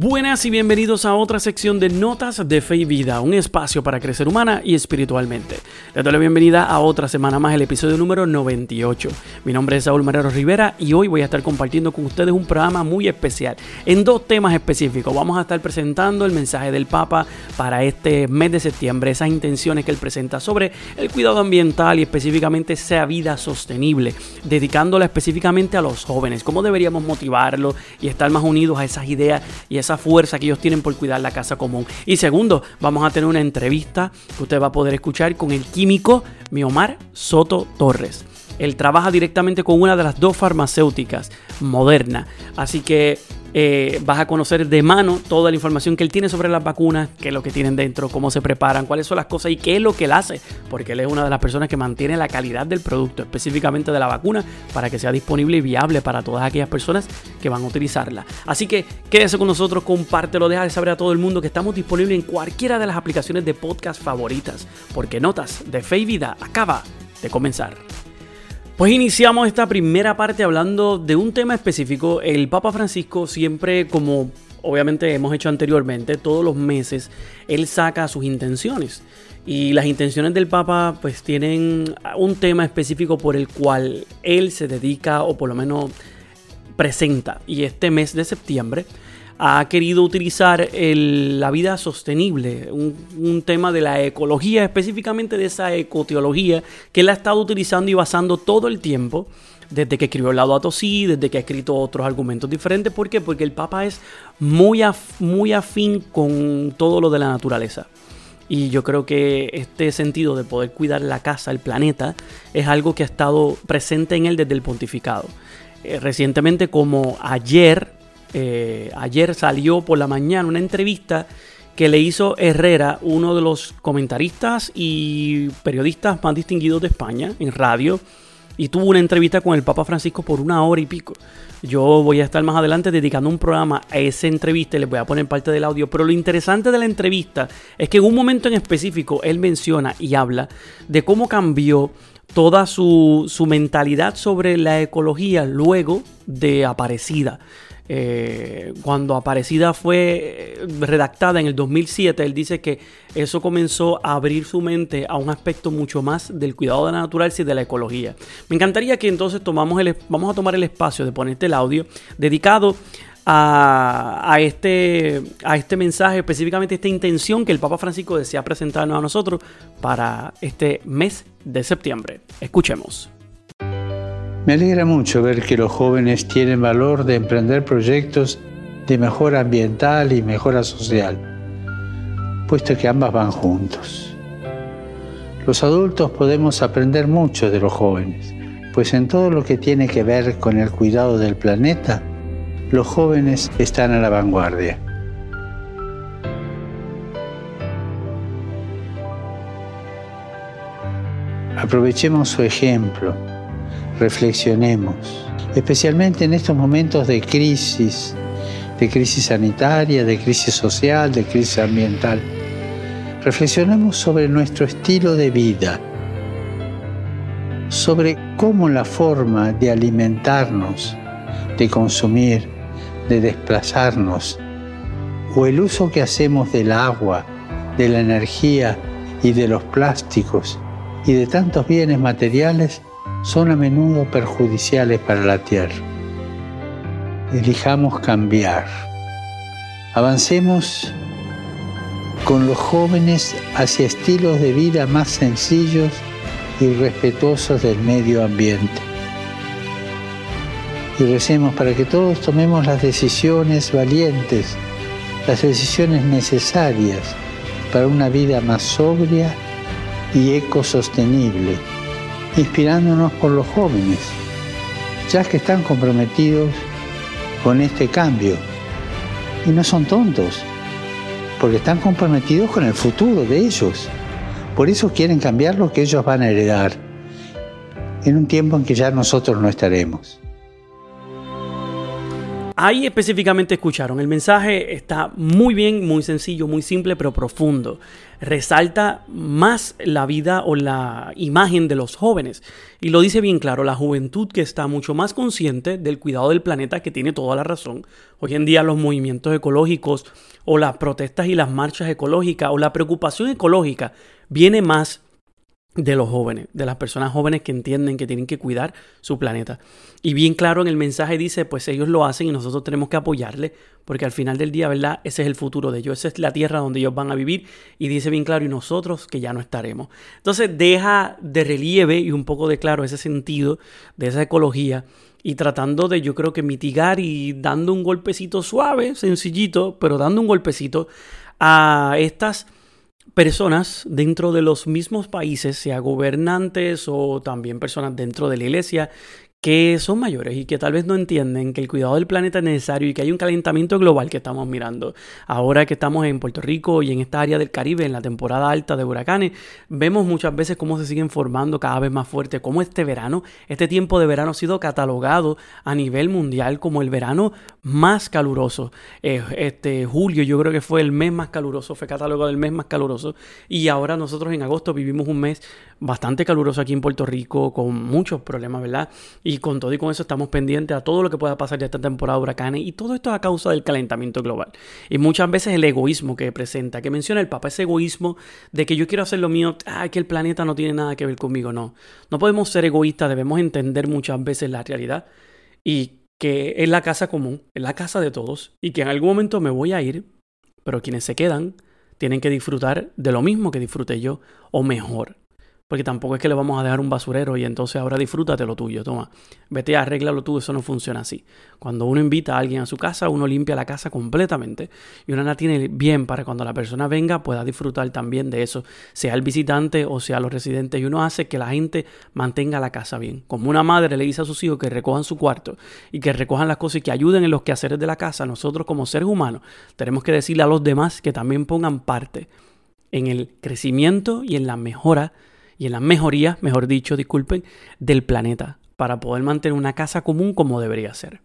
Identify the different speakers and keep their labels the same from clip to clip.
Speaker 1: Buenas y bienvenidos a otra sección de Notas de Fe y Vida, un espacio para crecer humana y espiritualmente. Les doy la bienvenida a otra semana más, el episodio número 98. Mi nombre es Saúl Marrero Rivera y hoy voy a estar compartiendo con ustedes un programa muy especial en dos temas específicos. Vamos a estar presentando el mensaje del Papa para este mes de septiembre, esas intenciones que él presenta sobre el cuidado ambiental y específicamente esa vida sostenible, dedicándola específicamente a los jóvenes, cómo deberíamos motivarlos y estar más unidos a esas ideas y esas esa fuerza que ellos tienen por cuidar la casa común. Y segundo, vamos a tener una entrevista que usted va a poder escuchar con el químico Miomar Soto Torres. Él trabaja directamente con una de las dos farmacéuticas, Moderna. Así que eh, vas a conocer de mano toda la información que él tiene sobre las vacunas, qué es lo que tienen dentro, cómo se preparan, cuáles son las cosas y qué es lo que él hace, porque él es una de las personas que mantiene la calidad del producto, específicamente de la vacuna, para que sea disponible y viable para todas aquellas personas que van a utilizarla. Así que quédese con nosotros, compártelo, deja de saber a todo el mundo que estamos disponibles en cualquiera de las aplicaciones de podcast favoritas, porque Notas de Fe y Vida acaba de comenzar. Pues iniciamos esta primera parte hablando de un tema específico. El Papa Francisco siempre, como obviamente hemos hecho anteriormente, todos los meses, él saca sus intenciones. Y las intenciones del Papa pues tienen un tema específico por el cual él se dedica o por lo menos presenta. Y este mes de septiembre ha querido utilizar la vida sostenible, un, tema de la ecología, específicamente de esa ecoteología que él ha estado utilizando y basando todo el tiempo, desde que escribió el lado Si, desde que ha escrito otros argumentos diferentes. ¿Por qué? Porque el Papa es muy, muy afín con todo lo de la naturaleza. Y yo creo que este sentido de poder cuidar la casa, el planeta, es algo que ha estado presente en él desde el pontificado. Eh, recientemente, como ayer, eh, ayer salió por la mañana una entrevista que le hizo Herrera, uno de los comentaristas y periodistas más distinguidos de España en radio, y tuvo una entrevista con el Papa Francisco por una hora y pico. Yo voy a estar más adelante dedicando un programa a esa entrevista y les voy a poner parte del audio. Pero lo interesante de la entrevista es que en un momento en específico él menciona y habla de cómo cambió toda su, su mentalidad sobre la ecología luego de Aparecida. Eh, cuando Aparecida fue eh, redactada en el 2007, él dice que eso comenzó a abrir su mente a un aspecto mucho más del cuidado de la naturaleza y de la ecología. Me encantaría que entonces tomamos el, vamos a tomar el espacio de ponerte el audio dedicado a, este, a este mensaje, específicamente esta intención que el Papa Francisco desea presentarnos a nosotros para este mes de septiembre. Escuchemos.
Speaker 2: Me alegra mucho ver que los jóvenes tienen valor de emprender proyectos de mejora ambiental y mejora social, puesto que ambas van juntos. Los adultos podemos aprender mucho de los jóvenes, pues en todo lo que tiene que ver con el cuidado del planeta, los jóvenes están a la vanguardia. Aprovechemos su ejemplo reflexionemos, especialmente en estos momentos de crisis, de crisis sanitaria, de crisis social, de crisis ambiental. Reflexionemos sobre nuestro estilo de vida, sobre cómo la forma de alimentarnos, de consumir, de desplazarnos, o el uso que hacemos del agua, de la energía y de los plásticos y de tantos bienes materiales son a menudo perjudiciales para la tierra. Elijamos cambiar. Avancemos con los jóvenes hacia estilos de vida más sencillos y respetuosos del medio ambiente. Y recemos para que todos tomemos las decisiones valientes, las decisiones necesarias para una vida más sobria y ecosostenible inspirándonos por los jóvenes, ya que están comprometidos con este cambio. Y no son tontos, porque están comprometidos con el futuro de ellos. Por eso quieren cambiar lo que ellos van a heredar en un tiempo en que ya nosotros no estaremos.
Speaker 1: Ahí específicamente escucharon, el mensaje está muy bien, muy sencillo, muy simple, pero profundo. Resalta más la vida o la imagen de los jóvenes. Y lo dice bien claro, la juventud que está mucho más consciente del cuidado del planeta, que tiene toda la razón. Hoy en día los movimientos ecológicos o las protestas y las marchas ecológicas o la preocupación ecológica viene más de los jóvenes, de las personas jóvenes que entienden que tienen que cuidar su planeta. Y bien claro en el mensaje dice, pues ellos lo hacen y nosotros tenemos que apoyarle, porque al final del día, ¿verdad? Ese es el futuro de ellos, esa es la tierra donde ellos van a vivir y dice bien claro, y nosotros que ya no estaremos. Entonces deja de relieve y un poco de claro ese sentido de esa ecología y tratando de yo creo que mitigar y dando un golpecito suave, sencillito, pero dando un golpecito a estas personas dentro de los mismos países, sea gobernantes o también personas dentro de la iglesia, que son mayores y que tal vez no entienden que el cuidado del planeta es necesario y que hay un calentamiento global que estamos mirando. Ahora que estamos en Puerto Rico y en esta área del Caribe, en la temporada alta de huracanes, vemos muchas veces cómo se siguen formando cada vez más fuerte, cómo este verano, este tiempo de verano ha sido catalogado a nivel mundial como el verano más caluroso. Eh, este julio yo creo que fue el mes más caluroso, fue catalogado el mes más caluroso y ahora nosotros en agosto vivimos un mes bastante caluroso aquí en Puerto Rico con muchos problemas, ¿verdad? Y con todo y con eso estamos pendientes a todo lo que pueda pasar de esta temporada de huracanes y todo esto a causa del calentamiento global. Y muchas veces el egoísmo que presenta, que menciona el Papa, ese egoísmo de que yo quiero hacer lo mío, ah, que el planeta no tiene nada que ver conmigo, no. No podemos ser egoístas, debemos entender muchas veces la realidad y que es la casa común, es la casa de todos y que en algún momento me voy a ir, pero quienes se quedan tienen que disfrutar de lo mismo que disfruté yo o mejor. Porque tampoco es que le vamos a dejar un basurero y entonces ahora disfrútate lo tuyo, toma. Vete a arreglarlo tú, eso no funciona así. Cuando uno invita a alguien a su casa, uno limpia la casa completamente y uno la tiene bien para cuando la persona venga pueda disfrutar también de eso, sea el visitante o sea los residentes. Y uno hace que la gente mantenga la casa bien. Como una madre le dice a sus hijos que recojan su cuarto y que recojan las cosas y que ayuden en los quehaceres de la casa, nosotros como seres humanos tenemos que decirle a los demás que también pongan parte en el crecimiento y en la mejora y en la mejoría, mejor dicho, disculpen, del planeta para poder mantener una casa común como debería ser.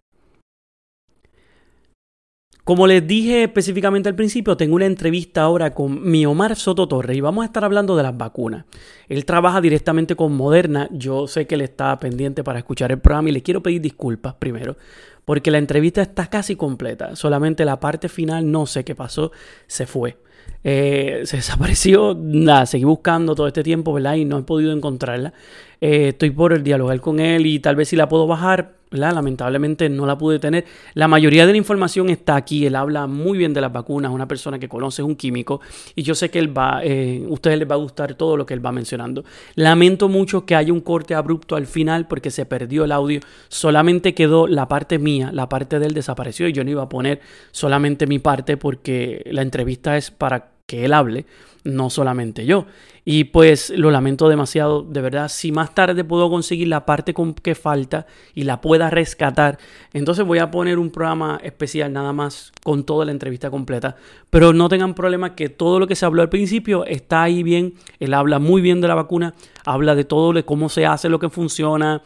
Speaker 1: Como les dije específicamente al principio, tengo una entrevista ahora con mi Omar Soto Torres y vamos a estar hablando de las vacunas. Él trabaja directamente con Moderna, yo sé que él está pendiente para escuchar el programa y le quiero pedir disculpas primero, porque la entrevista está casi completa, solamente la parte final no sé qué pasó, se fue. Eh, se desapareció, nada, seguí buscando todo este tiempo, ¿verdad? Y no he podido encontrarla. Eh, estoy por el dialogar con él y tal vez si la puedo bajar, ¿verdad? Lamentablemente no la pude tener. La mayoría de la información está aquí. Él habla muy bien de las vacunas, una persona que conoce, es un químico. Y yo sé que él va, eh, ustedes les va a gustar todo lo que él va mencionando. Lamento mucho que haya un corte abrupto al final porque se perdió el audio. Solamente quedó la parte mía, la parte de él desapareció y yo no iba a poner solamente mi parte porque la entrevista es para que él hable, no solamente yo. Y pues lo lamento demasiado, de verdad, si más tarde puedo conseguir la parte con que falta y la pueda rescatar, entonces voy a poner un programa especial nada más con toda la entrevista completa. Pero no tengan problema que todo lo que se habló al principio está ahí bien, él habla muy bien de la vacuna, habla de todo, de cómo se hace, lo que funciona,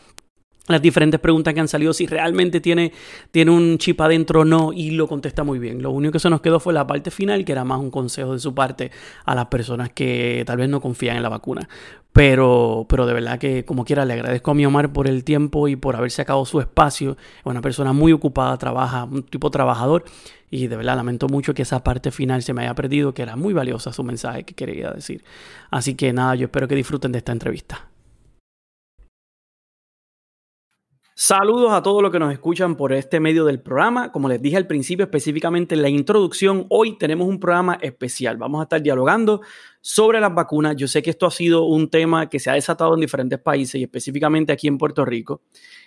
Speaker 1: las diferentes preguntas que han salido, si realmente tiene, tiene un chip adentro o no, y lo contesta muy bien. Lo único que se nos quedó fue la parte final, que era más un consejo de su parte a las personas que tal vez no confían en la vacuna. Pero, pero de verdad que, como quiera, le agradezco a mi Omar por el tiempo y por haber sacado su espacio. Es una persona muy ocupada, trabaja, un tipo trabajador, y de verdad lamento mucho que esa parte final se me haya perdido, que era muy valiosa su mensaje que quería decir. Así que nada, yo espero que disfruten de esta entrevista. Saludos a todos los que nos escuchan por este medio del programa. Como les dije al principio, específicamente en la introducción, hoy tenemos un programa especial. Vamos a estar dialogando sobre las vacunas. Yo sé que esto ha sido un tema que se ha desatado en diferentes países y específicamente aquí en Puerto Rico.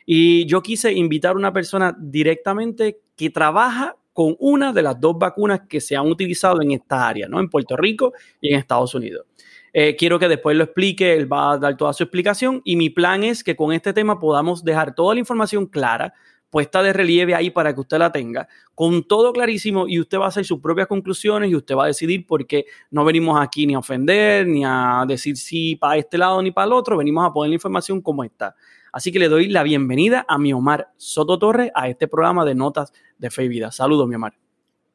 Speaker 1: Y yo quise invitar a una persona directamente que trabaja con una de las dos vacunas que se han utilizado en esta área, ¿no? En Puerto Rico y en Estados Unidos. Eh, quiero que después lo explique, él va a dar toda su explicación y mi plan es que con este tema podamos dejar toda la información clara, puesta de relieve ahí para que usted la tenga, con todo clarísimo y usted va a hacer sus propias conclusiones y usted va a decidir porque no venimos aquí ni a ofender, ni a decir sí para este lado ni para el otro, venimos a poner la información como está. Así que le doy la bienvenida a mi Omar Soto Torres a este programa de Notas de Fe y Vida. Saludos, mi Omar.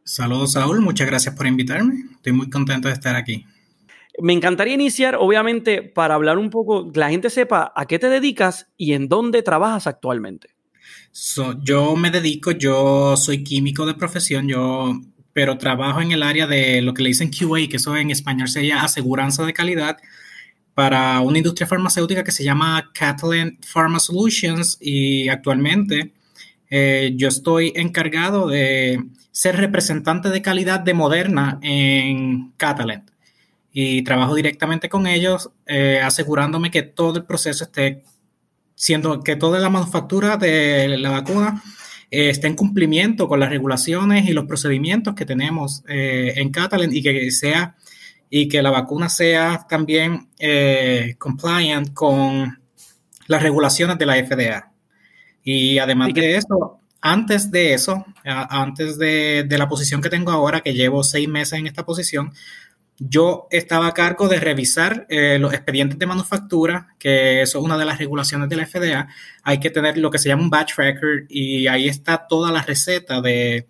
Speaker 3: Saludos, Saúl. Muchas gracias por invitarme. Estoy muy contento de estar aquí.
Speaker 1: Me encantaría iniciar, obviamente, para hablar un poco, que la gente sepa a qué te dedicas y en dónde trabajas actualmente.
Speaker 3: yo me dedico, yo soy químico de profesión, yo, pero trabajo en el área de lo que le dicen QA, que eso en español sería aseguranza de calidad para una industria farmacéutica que se llama Catalan Pharma Solutions y actualmente eh, yo estoy encargado de ser representante de calidad de Moderna en Catalan y trabajo directamente con ellos eh, asegurándome que todo el proceso esté siendo que toda la manufactura de la vacuna eh, esté en cumplimiento con las regulaciones y los procedimientos que tenemos en Catalan y que sea y que la vacuna sea también eh, compliant con las regulaciones de la FDA. Y además de eso, antes de eso, antes de, la posición que tengo ahora, que llevo seis meses en esta posición, yo estaba a cargo de revisar eh, los expedientes de manufactura, que eso es una de las regulaciones de la FDA. Hay que tener lo que se llama un batch record y ahí está toda la receta de,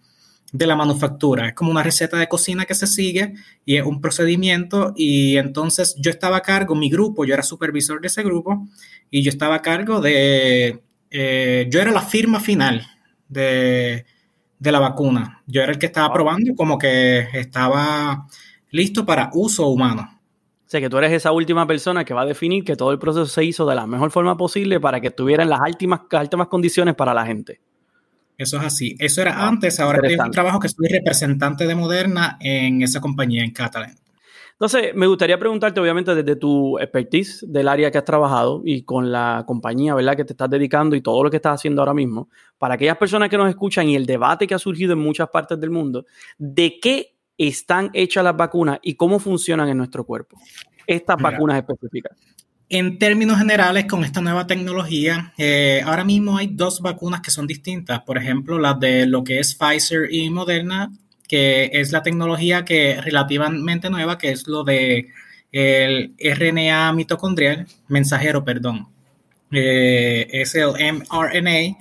Speaker 3: de la manufactura. Es como una receta de cocina que se sigue y es un procedimiento y entonces yo estaba a cargo, mi grupo, yo era supervisor de ese grupo y yo estaba a cargo de, eh, yo era la firma final de, de, la vacuna. Yo era el que estaba probando como que estaba listo para uso humano.
Speaker 1: O sea, que tú eres esa última persona que va a definir que todo el proceso se hizo de la mejor forma posible para que estuvieran las últimas, las últimas condiciones para la gente.
Speaker 3: Eso es así. Eso era antes, ahora tengo un trabajo que soy representante de Moderna en esa compañía, en Catalan.
Speaker 1: Entonces, me gustaría preguntarte, obviamente, desde tu expertise del área que has trabajado y con la compañía, ¿verdad?, que te estás dedicando y todo lo que estás haciendo ahora mismo, para aquellas personas que nos escuchan y el debate que ha surgido en muchas partes del mundo, ¿de qué están hechas las vacunas y cómo funcionan en nuestro cuerpo? Estas vacunas específicas.
Speaker 3: En términos generales, con esta nueva tecnología, eh, ahora mismo hay dos vacunas que son distintas. Por ejemplo, la de lo que es Pfizer y Moderna, que es la tecnología que relativamente nueva, que es lo de el RNA mitocondrial, mensajero, perdón. Eh, es el mRNA.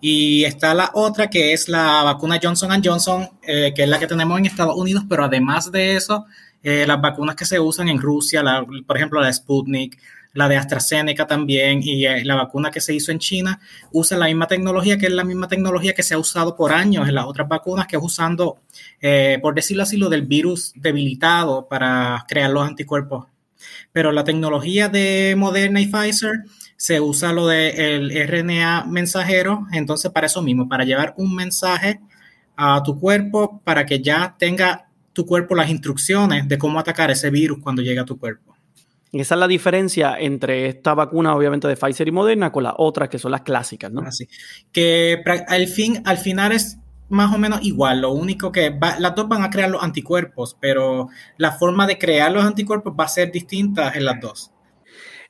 Speaker 3: Y está la otra que es la vacuna Johnson Johnson, eh, que es la que tenemos en Estados Unidos, pero además de eso, las vacunas que se usan en Rusia, por ejemplo, la Sputnik, la de AstraZeneca también y eh, la vacuna que se hizo en China usa la misma tecnología, que es la misma tecnología que se ha usado por años en las otras vacunas, que es usando, eh, por decirlo así, lo del virus debilitado para crear los anticuerpos. Pero la tecnología de Moderna y Pfizer se usa lo del RNA mensajero, entonces para eso mismo, para llevar un mensaje a tu cuerpo para que ya tenga tu cuerpo las instrucciones de cómo atacar ese virus cuando llegue a tu cuerpo.
Speaker 1: Esa es la diferencia entre esta vacuna, obviamente, de Pfizer y Moderna con las otras que son las clásicas, ¿no?
Speaker 3: Así. Que al, fin, al final es más o menos igual. Lo único que las dos van a crear los anticuerpos, pero la forma de crear los anticuerpos va a ser distinta en las dos.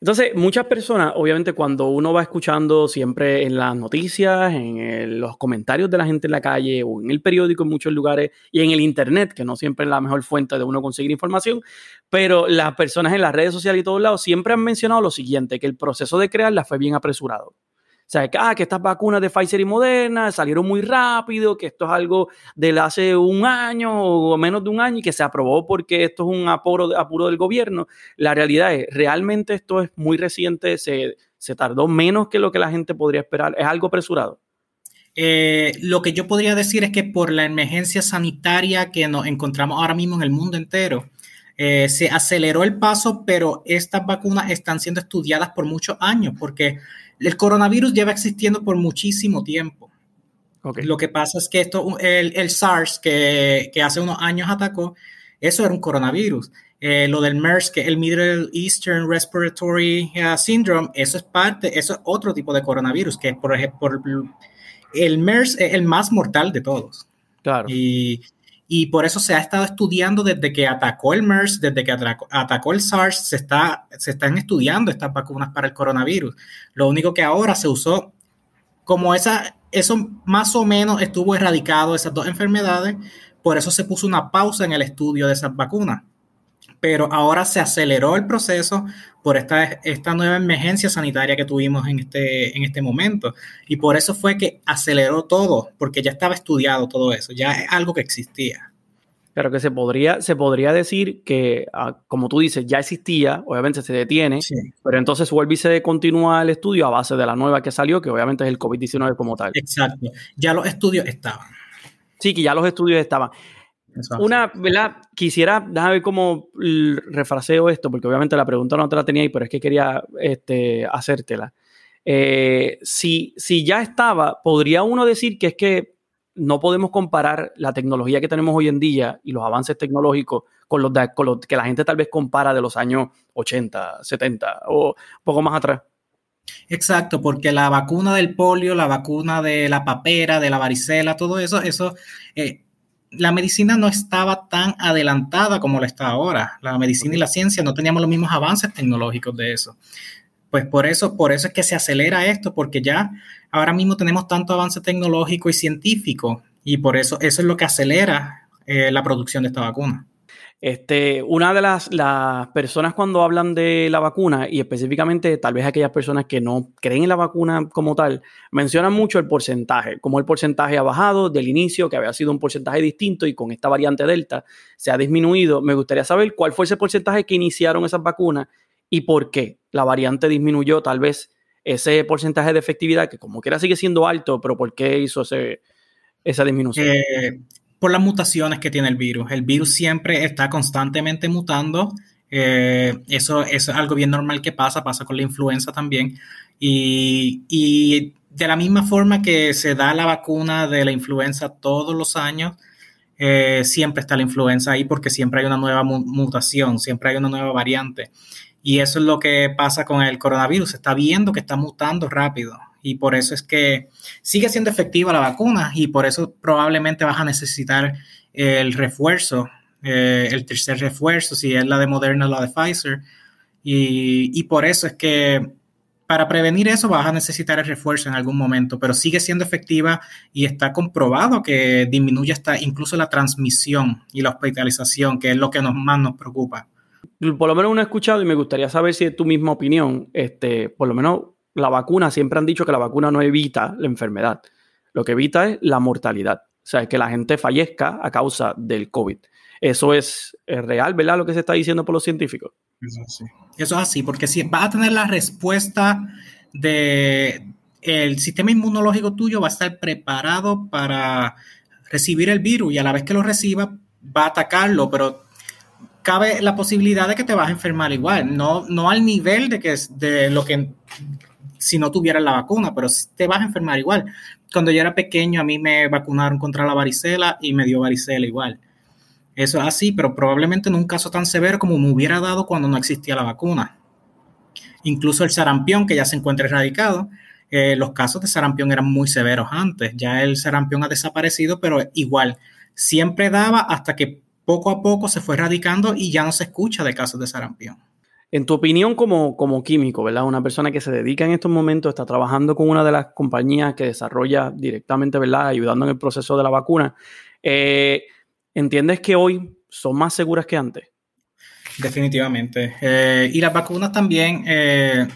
Speaker 1: Entonces, muchas personas, obviamente, cuando uno va escuchando siempre en las noticias, en los comentarios de la gente en la calle o en el periódico en muchos lugares y en el Internet, que no siempre es la mejor fuente de uno conseguir información, pero las personas en las redes sociales y todos lados siempre han mencionado lo siguiente, que el proceso de crearla fue bien apresurado. O sea, que, ah, que estas vacunas de Pfizer y Moderna salieron muy rápido, que esto es algo de hace un año o menos de un año y que se aprobó porque esto es un apuro, apuro del gobierno. La realidad es, realmente esto es muy reciente, se, tardó menos que lo que la gente podría esperar. ¿Es algo apresurado?
Speaker 3: Eh, lo que yo podría decir es que por la emergencia sanitaria que nos encontramos ahora mismo en el mundo entero, eh, se aceleró el paso, pero estas vacunas están siendo estudiadas por muchos años, porque el coronavirus lleva existiendo por muchísimo tiempo. Lo que pasa es que esto, el, SARS que, hace unos años atacó, eso era un coronavirus. Eh, lo del MERS, que es el Middle Eastern Respiratory uh, Syndrome, eso es parte, eso es otro tipo de coronavirus, que por ejemplo, el MERS es el más mortal de todos.
Speaker 1: Claro.
Speaker 3: Y, y por eso se ha estado estudiando desde que atacó el MERS, desde que atacó, el SARS, se, está, se están estudiando estas vacunas para el coronavirus. Lo único que ahora se usó, como esa, eso más o menos estuvo erradicado, esas dos enfermedades, por eso se puso una pausa en el estudio de esas vacunas. Pero ahora se aceleró el proceso por esta, esta nueva emergencia sanitaria que tuvimos en este, en este momento. Y por eso fue que aceleró todo, porque ya estaba estudiado todo eso, ya es algo que existía.
Speaker 1: Pero que se podría, se podría decir que, ah, como tú dices, ya existía, obviamente se detiene, pero entonces vuelve y se continúa el estudio a base de la nueva que salió, que obviamente es el COVID-19 como tal.
Speaker 3: Exacto. Ya los estudios estaban.
Speaker 1: Sí, que ya los estudios estaban. Una, ¿verdad? Quisiera, déjame ver cómo refraseo esto, porque obviamente la pregunta no te la tenía ahí, pero es que quería este, hacértela. Eh, si, si ya estaba, podría uno decir que es que no podemos comparar la tecnología que tenemos hoy en día y los avances tecnológicos con los, con los que la gente tal vez compara de los años 80, 70 o poco más atrás.
Speaker 3: Exacto, porque la vacuna del polio, la vacuna de la papera, de la varicela, todo eso, eso, eh, la medicina no estaba tan adelantada como lo está ahora. La medicina y la ciencia no teníamos los mismos avances tecnológicos de eso. Pues por eso, por eso es que se acelera esto, porque ya ahora mismo tenemos tanto avance tecnológico y científico, y por eso eso es lo que acelera eh, la producción de esta vacuna.
Speaker 1: Este, una de las, las, personas cuando hablan de la vacuna, y específicamente tal vez aquellas personas que no creen en la vacuna como tal, mencionan mucho el porcentaje, como el porcentaje ha bajado del inicio, que había sido un porcentaje distinto y con esta variante Delta se ha disminuido. Me gustaría saber cuál fue ese porcentaje que iniciaron esas vacunas y por qué la variante disminuyó tal vez ese porcentaje de efectividad, que como quiera sigue siendo alto, pero ¿por qué hizo ese, esa disminución?
Speaker 3: Eh, por las mutaciones que tiene el virus. El virus siempre está constantemente mutando. Eh, eso, es algo bien normal que pasa, pasa con la influenza también. Y, de la misma forma que se da la vacuna de la influenza todos los años, eh, siempre está la influenza ahí porque siempre hay una nueva mutación, siempre hay una nueva variante. Y eso es lo que pasa con el coronavirus. Se está viendo que está mutando rápido y por eso es que sigue siendo efectiva la vacuna y por eso probablemente vas a necesitar el refuerzo, eh, el tercer refuerzo, si es la de Moderna o la de Pfizer. Y, y, por eso es que para prevenir eso vas a necesitar el refuerzo en algún momento, pero sigue siendo efectiva y está comprobado que disminuye hasta incluso la transmisión y la hospitalización, que es lo que nos, más nos preocupa
Speaker 1: por lo menos uno ha escuchado y me gustaría saber si es tu misma opinión. Este, por lo menos la vacuna, siempre han dicho que la vacuna no evita la enfermedad. Lo que evita es la mortalidad. O sea, es que la gente fallezca a causa del COVID. Eso es, real, ¿verdad? Lo que se está diciendo por los científicos.
Speaker 3: Eso sí. Eso es así, porque si vas a tener la respuesta de el sistema inmunológico tuyo va a estar preparado para recibir el virus y a la vez que lo reciba va a atacarlo, pero cabe la posibilidad de que te vas a enfermar igual, no, no al nivel de, que, de lo que si no tuvieras la vacuna, pero te vas a enfermar igual. Cuando yo era pequeño a mí me vacunaron contra la varicela y me dio varicela igual. Eso es así, pero probablemente en un caso tan severo como me hubiera dado cuando no existía la vacuna. Incluso el sarampión, que ya se encuentra erradicado, eh, los casos de sarampión eran muy severos antes. Ya el sarampión ha desaparecido, pero igual, siempre daba hasta que poco a poco se fue erradicando y ya no se escucha de casos de sarampión.
Speaker 1: En tu opinión como, como químico, ¿verdad? Una persona que se dedica en estos momentos, está trabajando con una de las compañías que desarrolla directamente, ¿verdad? Ayudando en el proceso de la vacuna. Eh, ¿Entiendes que hoy son más seguras que antes?
Speaker 3: Definitivamente. Eh, y las vacunas también eh,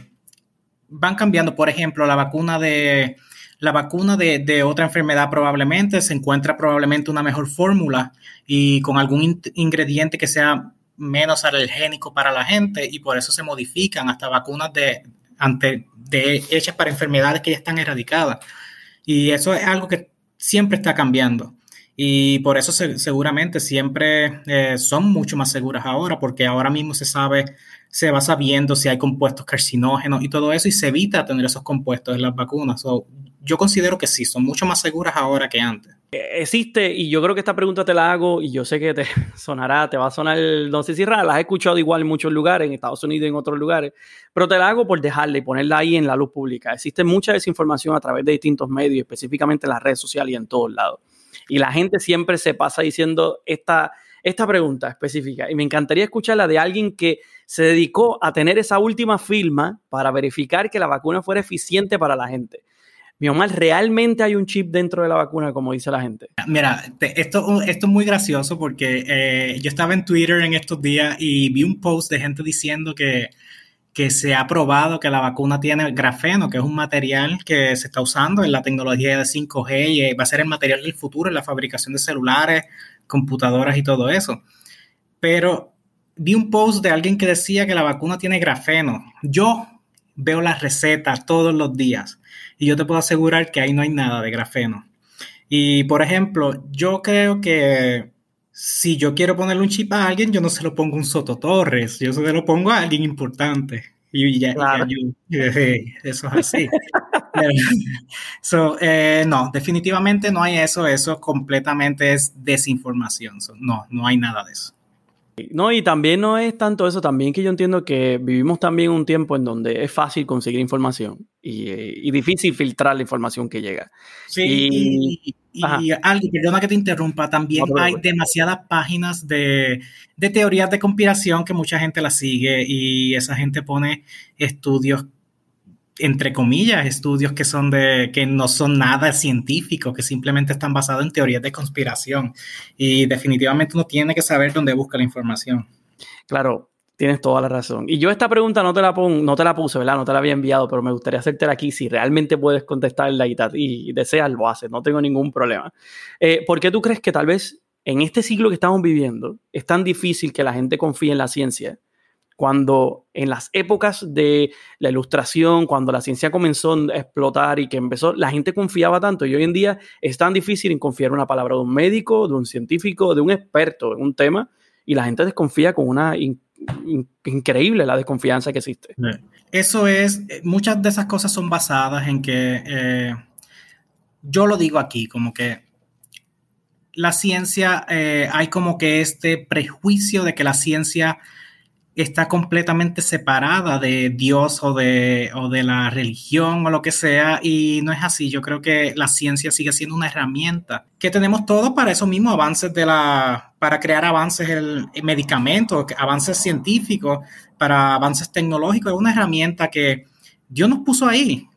Speaker 3: van cambiando. Por ejemplo, la vacuna de la vacuna de, otra enfermedad probablemente se encuentra probablemente una mejor fórmula y con algún ingrediente que sea menos alergénico para la gente y por eso se modifican hasta vacunas de, ante, de hechas para enfermedades que ya están erradicadas. Y eso es algo que siempre está cambiando. Y por eso seguramente siempre eh, son mucho más seguras ahora, porque ahora mismo se sabe, se va sabiendo si hay compuestos carcinógenos y todo eso, y se evita tener esos compuestos en las vacunas yo considero que sí, son mucho más seguras ahora que antes.
Speaker 1: Eh, existe, y yo creo que esta pregunta te la hago, y yo sé que te sonará, te va a sonar, no sé si rara, la he escuchado igual en muchos lugares, en Estados Unidos y en otros lugares, pero te la hago por dejarla y ponerla ahí en la luz pública. Existe mucha desinformación a través de distintos medios, específicamente en las redes sociales y en todos lados. Y la gente siempre se pasa diciendo esta, esta pregunta específica, y me encantaría escucharla de alguien que se dedicó a tener esa última firma para verificar que la vacuna fuera eficiente para la gente mi Omar, ¿realmente hay un chip dentro de la vacuna, como dice la gente?
Speaker 3: Mira, esto, esto es muy gracioso porque eh, yo estaba en Twitter en estos días y vi un post de gente diciendo que, que se ha probado que la vacuna tiene grafeno, que es un material que se está usando en la tecnología de 5G y va a ser el material del futuro en la fabricación de celulares, computadoras y todo eso. Pero vi un post de alguien que decía que la vacuna tiene grafeno. Yo veo las recetas todos los días y yo te puedo asegurar que ahí no hay nada de grafeno. Y por ejemplo, yo creo que si yo quiero ponerle un chip a alguien, yo no se lo pongo a un Soto Torres, yo se lo pongo a alguien importante. Y ya, eso es así. Eh, no, definitivamente no hay eso, eso completamente es desinformación. no, no hay nada de eso.
Speaker 1: No, y también no es tanto eso, también que yo entiendo que vivimos también un tiempo en donde es fácil conseguir información y, difícil filtrar la información que llega.
Speaker 3: Sí, y, algo, perdona que te interrumpa, también hay demasiadas páginas de, de teorías de conspiración que mucha gente la sigue y esa gente pone estudios entre comillas, estudios que son de, que no son nada científicos, que simplemente están basados en teorías de conspiración. Y definitivamente uno tiene que saber dónde busca la información.
Speaker 1: Claro, tienes toda la razón. Y yo esta pregunta no te la no te la puse, ¿verdad? No te la había enviado, pero me gustaría hacértela aquí. Si realmente puedes contestarla y, y deseas, lo haces. No tengo ningún problema. Eh, ¿Por qué tú crees que tal vez en este siglo que estamos viviendo es tan difícil que la gente confíe en la ciencia? Cuando en las épocas de la ilustración, cuando la ciencia comenzó a explotar y que empezó, la gente confiaba tanto y hoy en día es tan difícil en confiar una palabra de un médico, de un científico, de un experto en un tema y la gente desconfía con una increíble la desconfianza que existe.
Speaker 3: Eso es, eh, muchas de esas cosas son basadas en que, eh, yo lo digo aquí, como que la ciencia, eh, hay como que este prejuicio de que la ciencia está completamente separada de Dios o de, o de la religión o lo que sea, y no es así. Yo creo que la ciencia sigue siendo una herramienta que tenemos todo para esos mismos avances de la, para crear avances en, medicamentos, avances científicos, para avances tecnológicos. Es una herramienta que Dios nos puso ahí.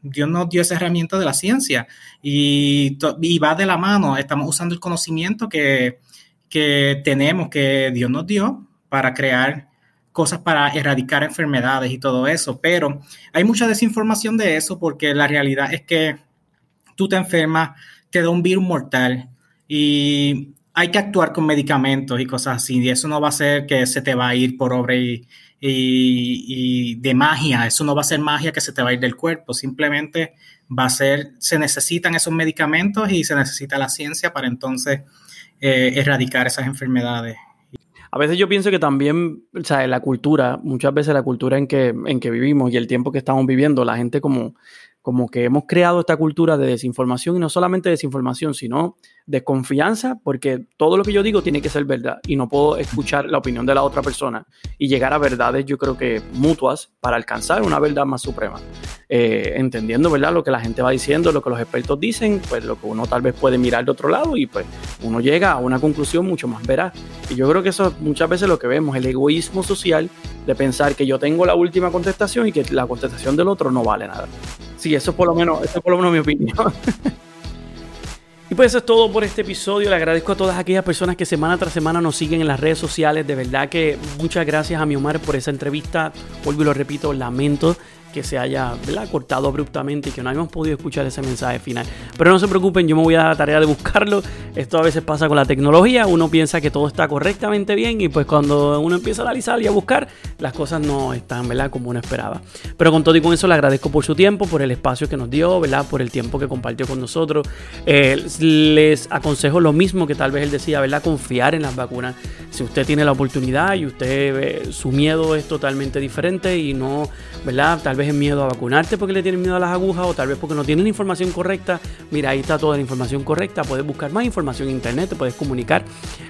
Speaker 3: Dios nos dio esa herramienta de la ciencia y, y va de la mano. Estamos usando el conocimiento que, que tenemos, que Dios nos dio para crear cosas para erradicar enfermedades y todo eso, pero hay mucha desinformación de eso porque la realidad es que tú te enfermas, te da un virus mortal y hay que actuar con medicamentos y cosas así, y eso no va a ser que se te va a ir por obra y, de magia, eso no va a ser magia que se te va a ir del cuerpo, simplemente va a ser, se necesitan esos medicamentos y se necesita la ciencia para entonces eh, erradicar esas enfermedades
Speaker 1: a veces yo pienso que también, o sea, la cultura, muchas veces la cultura en que, en que vivimos y el tiempo que estamos viviendo, la gente como, como que hemos creado esta cultura de desinformación y no solamente desinformación, sino desconfianza, porque todo lo que yo digo tiene que ser verdad y no puedo escuchar la opinión de la otra persona y llegar a verdades, yo creo que mutuas, para alcanzar una verdad más suprema. Eh, entendiendo, ¿verdad? Lo que la gente va diciendo, lo que los expertos dicen, pues lo que uno tal vez puede mirar de otro lado y pues uno llega a una conclusión mucho más veraz. Y yo creo que eso es muchas veces lo que vemos, el egoísmo social de pensar que yo tengo la última contestación y que la contestación del otro no vale nada. Sí, eso es por lo menos, eso es por lo menos mi opinión. Y pues eso es todo por este episodio. Le agradezco a todas aquellas personas que semana tras semana nos siguen en las redes sociales. De verdad que muchas gracias a mi Omar por esa entrevista. Vuelvo y lo repito, lamento que se haya cortado abruptamente y que no hayamos podido escuchar ese mensaje final. Pero no se preocupen, yo me voy a dar la tarea de buscarlo. Esto a veces pasa con la tecnología, uno piensa que todo está correctamente bien y pues cuando uno empieza a analizar y a buscar, las cosas no están ¿verdad? como uno esperaba. Pero con todo y con eso le agradezco por su tiempo, por el espacio que nos dio, ¿verdad? por el tiempo que compartió con nosotros. Eh, les aconsejo lo mismo que tal vez él decía, ¿verdad? confiar en las vacunas. Si usted tiene la oportunidad y usted su miedo es totalmente diferente y no, ¿verdad? Tal vez en miedo a vacunarte porque le tienen miedo a las agujas o tal vez porque no tienen información correcta. Mira, ahí está toda la información correcta. Puedes buscar más información en internet, te puedes comunicar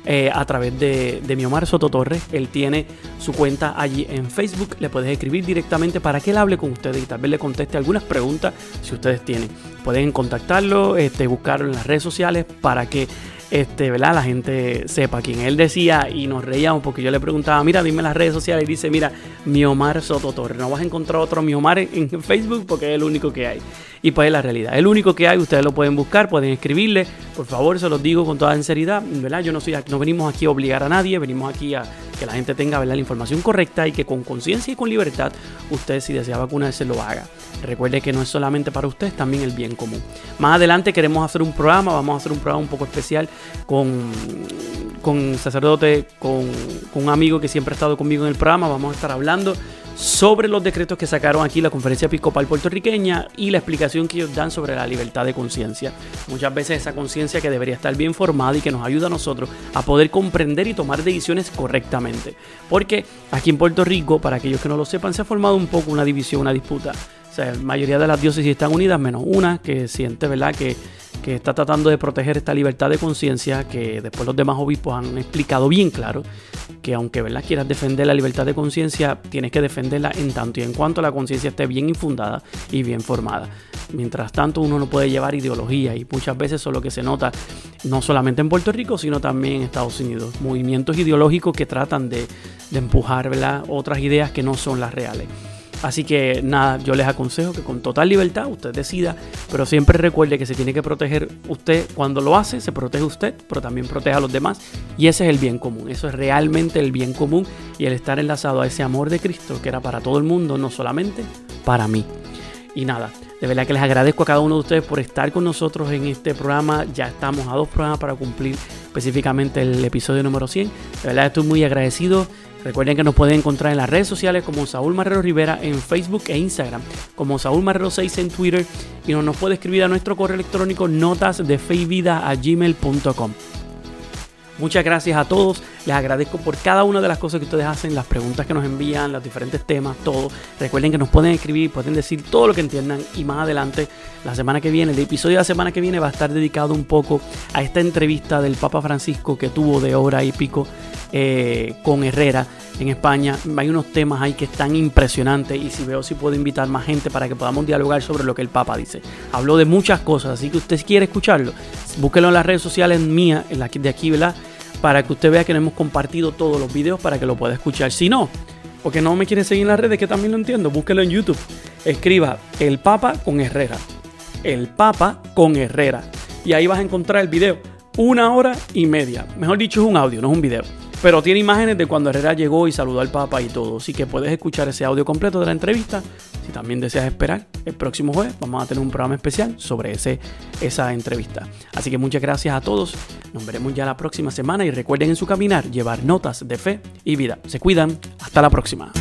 Speaker 1: eh, a través de, de mi Omar Soto Torres. Él tiene su cuenta allí en Facebook. Le puedes escribir directamente para que él hable con ustedes y tal vez le conteste algunas preguntas si ustedes tienen. Pueden contactarlo, este, buscarlo en las redes sociales para que este, ¿verdad? La gente sepa quién él decía y nos reíamos porque yo le preguntaba, mira, dime las redes sociales y dice, mira, Miomar Soto Torres, no vas a encontrar otro Miomar en, Facebook porque es el único que hay. Y pues es la realidad, el único que hay, ustedes lo pueden buscar, pueden escribirle, por favor, se los digo con toda sinceridad, ¿verdad? Yo no soy, no venimos aquí a obligar a nadie, venimos aquí a que la gente tenga la información correcta y que con conciencia y con libertad usted si desea vacunarse lo haga. Recuerde que no es solamente para usted, es también el bien común. Más adelante queremos hacer un programa, vamos a hacer un programa un poco especial con, con sacerdote, con, con un amigo que siempre ha estado conmigo en el programa, vamos a estar hablando sobre los decretos que sacaron aquí la Conferencia Episcopal Puertorriqueña y la explicación que ellos dan sobre la libertad de conciencia. Muchas veces esa conciencia que debería estar bien formada y que nos ayuda a nosotros a poder comprender y tomar decisiones correctamente. Porque aquí en Puerto Rico, para aquellos que no lo sepan, se ha formado un poco una división, una disputa. O sea, la mayoría de las diócesis están unidas, menos una que siente, ¿verdad?, que que está tratando de proteger esta libertad de conciencia, que después los demás obispos han explicado bien claro que aunque ¿verdad? quieras defender la libertad de conciencia, tienes que defenderla en tanto y en cuanto la conciencia esté bien infundada y bien formada. Mientras tanto, uno no puede llevar ideología y muchas veces eso es lo que se nota no solamente en Puerto Rico, sino también en Estados Unidos. Movimientos ideológicos que tratan de, de empujar otras ideas que no son las reales. Así que nada, yo les aconsejo que con total libertad usted decida, pero siempre recuerde que se tiene que proteger usted cuando lo hace, se protege usted, pero también protege a los demás. Y ese es el bien común, eso es realmente el bien común y el estar enlazado a ese amor de Cristo que era para todo el mundo, no solamente para mí. Y nada, de verdad que les agradezco a cada uno de ustedes por estar con nosotros en este programa. Ya estamos a dos programas para cumplir específicamente el episodio número 100. De verdad estoy muy agradecido. Recuerden que nos pueden encontrar en las redes sociales como Saúl Marrero Rivera en Facebook e Instagram, como Saúl Marrero 6 en Twitter y nos, nos puede escribir a nuestro correo electrónico notas de a gmail.com. Muchas gracias a todos. Les agradezco por cada una de las cosas que ustedes hacen, las preguntas que nos envían, los diferentes temas, todo. Recuerden que nos pueden escribir, pueden decir todo lo que entiendan y más adelante, la semana que viene, el episodio de la semana que viene va a estar dedicado un poco a esta entrevista del Papa Francisco que tuvo de hora y pico eh, con Herrera en España. Hay unos temas ahí que están impresionantes y si veo si puedo invitar más gente para que podamos dialogar sobre lo que el Papa dice. Habló de muchas cosas, así que usted quiere escucharlo, búsquelo en las redes sociales mías, en la de aquí, ¿verdad? Para que usted vea que no hemos compartido todos los videos para que lo pueda escuchar. Si no, porque no me quiere seguir en las redes, que también lo entiendo, búsquelo en YouTube. Escriba El Papa con Herrera. El Papa con Herrera. Y ahí vas a encontrar el video. Una hora y media. Mejor dicho, es un audio, no es un video. Pero tiene imágenes de cuando Herrera llegó y saludó al Papa y todo. Así que puedes escuchar ese audio completo de la entrevista. Si también deseas esperar, el próximo jueves vamos a tener un programa especial sobre ese, esa entrevista. Así que muchas gracias a todos. Nos veremos ya la próxima semana y recuerden en su caminar llevar notas de fe y vida. Se cuidan. Hasta la próxima.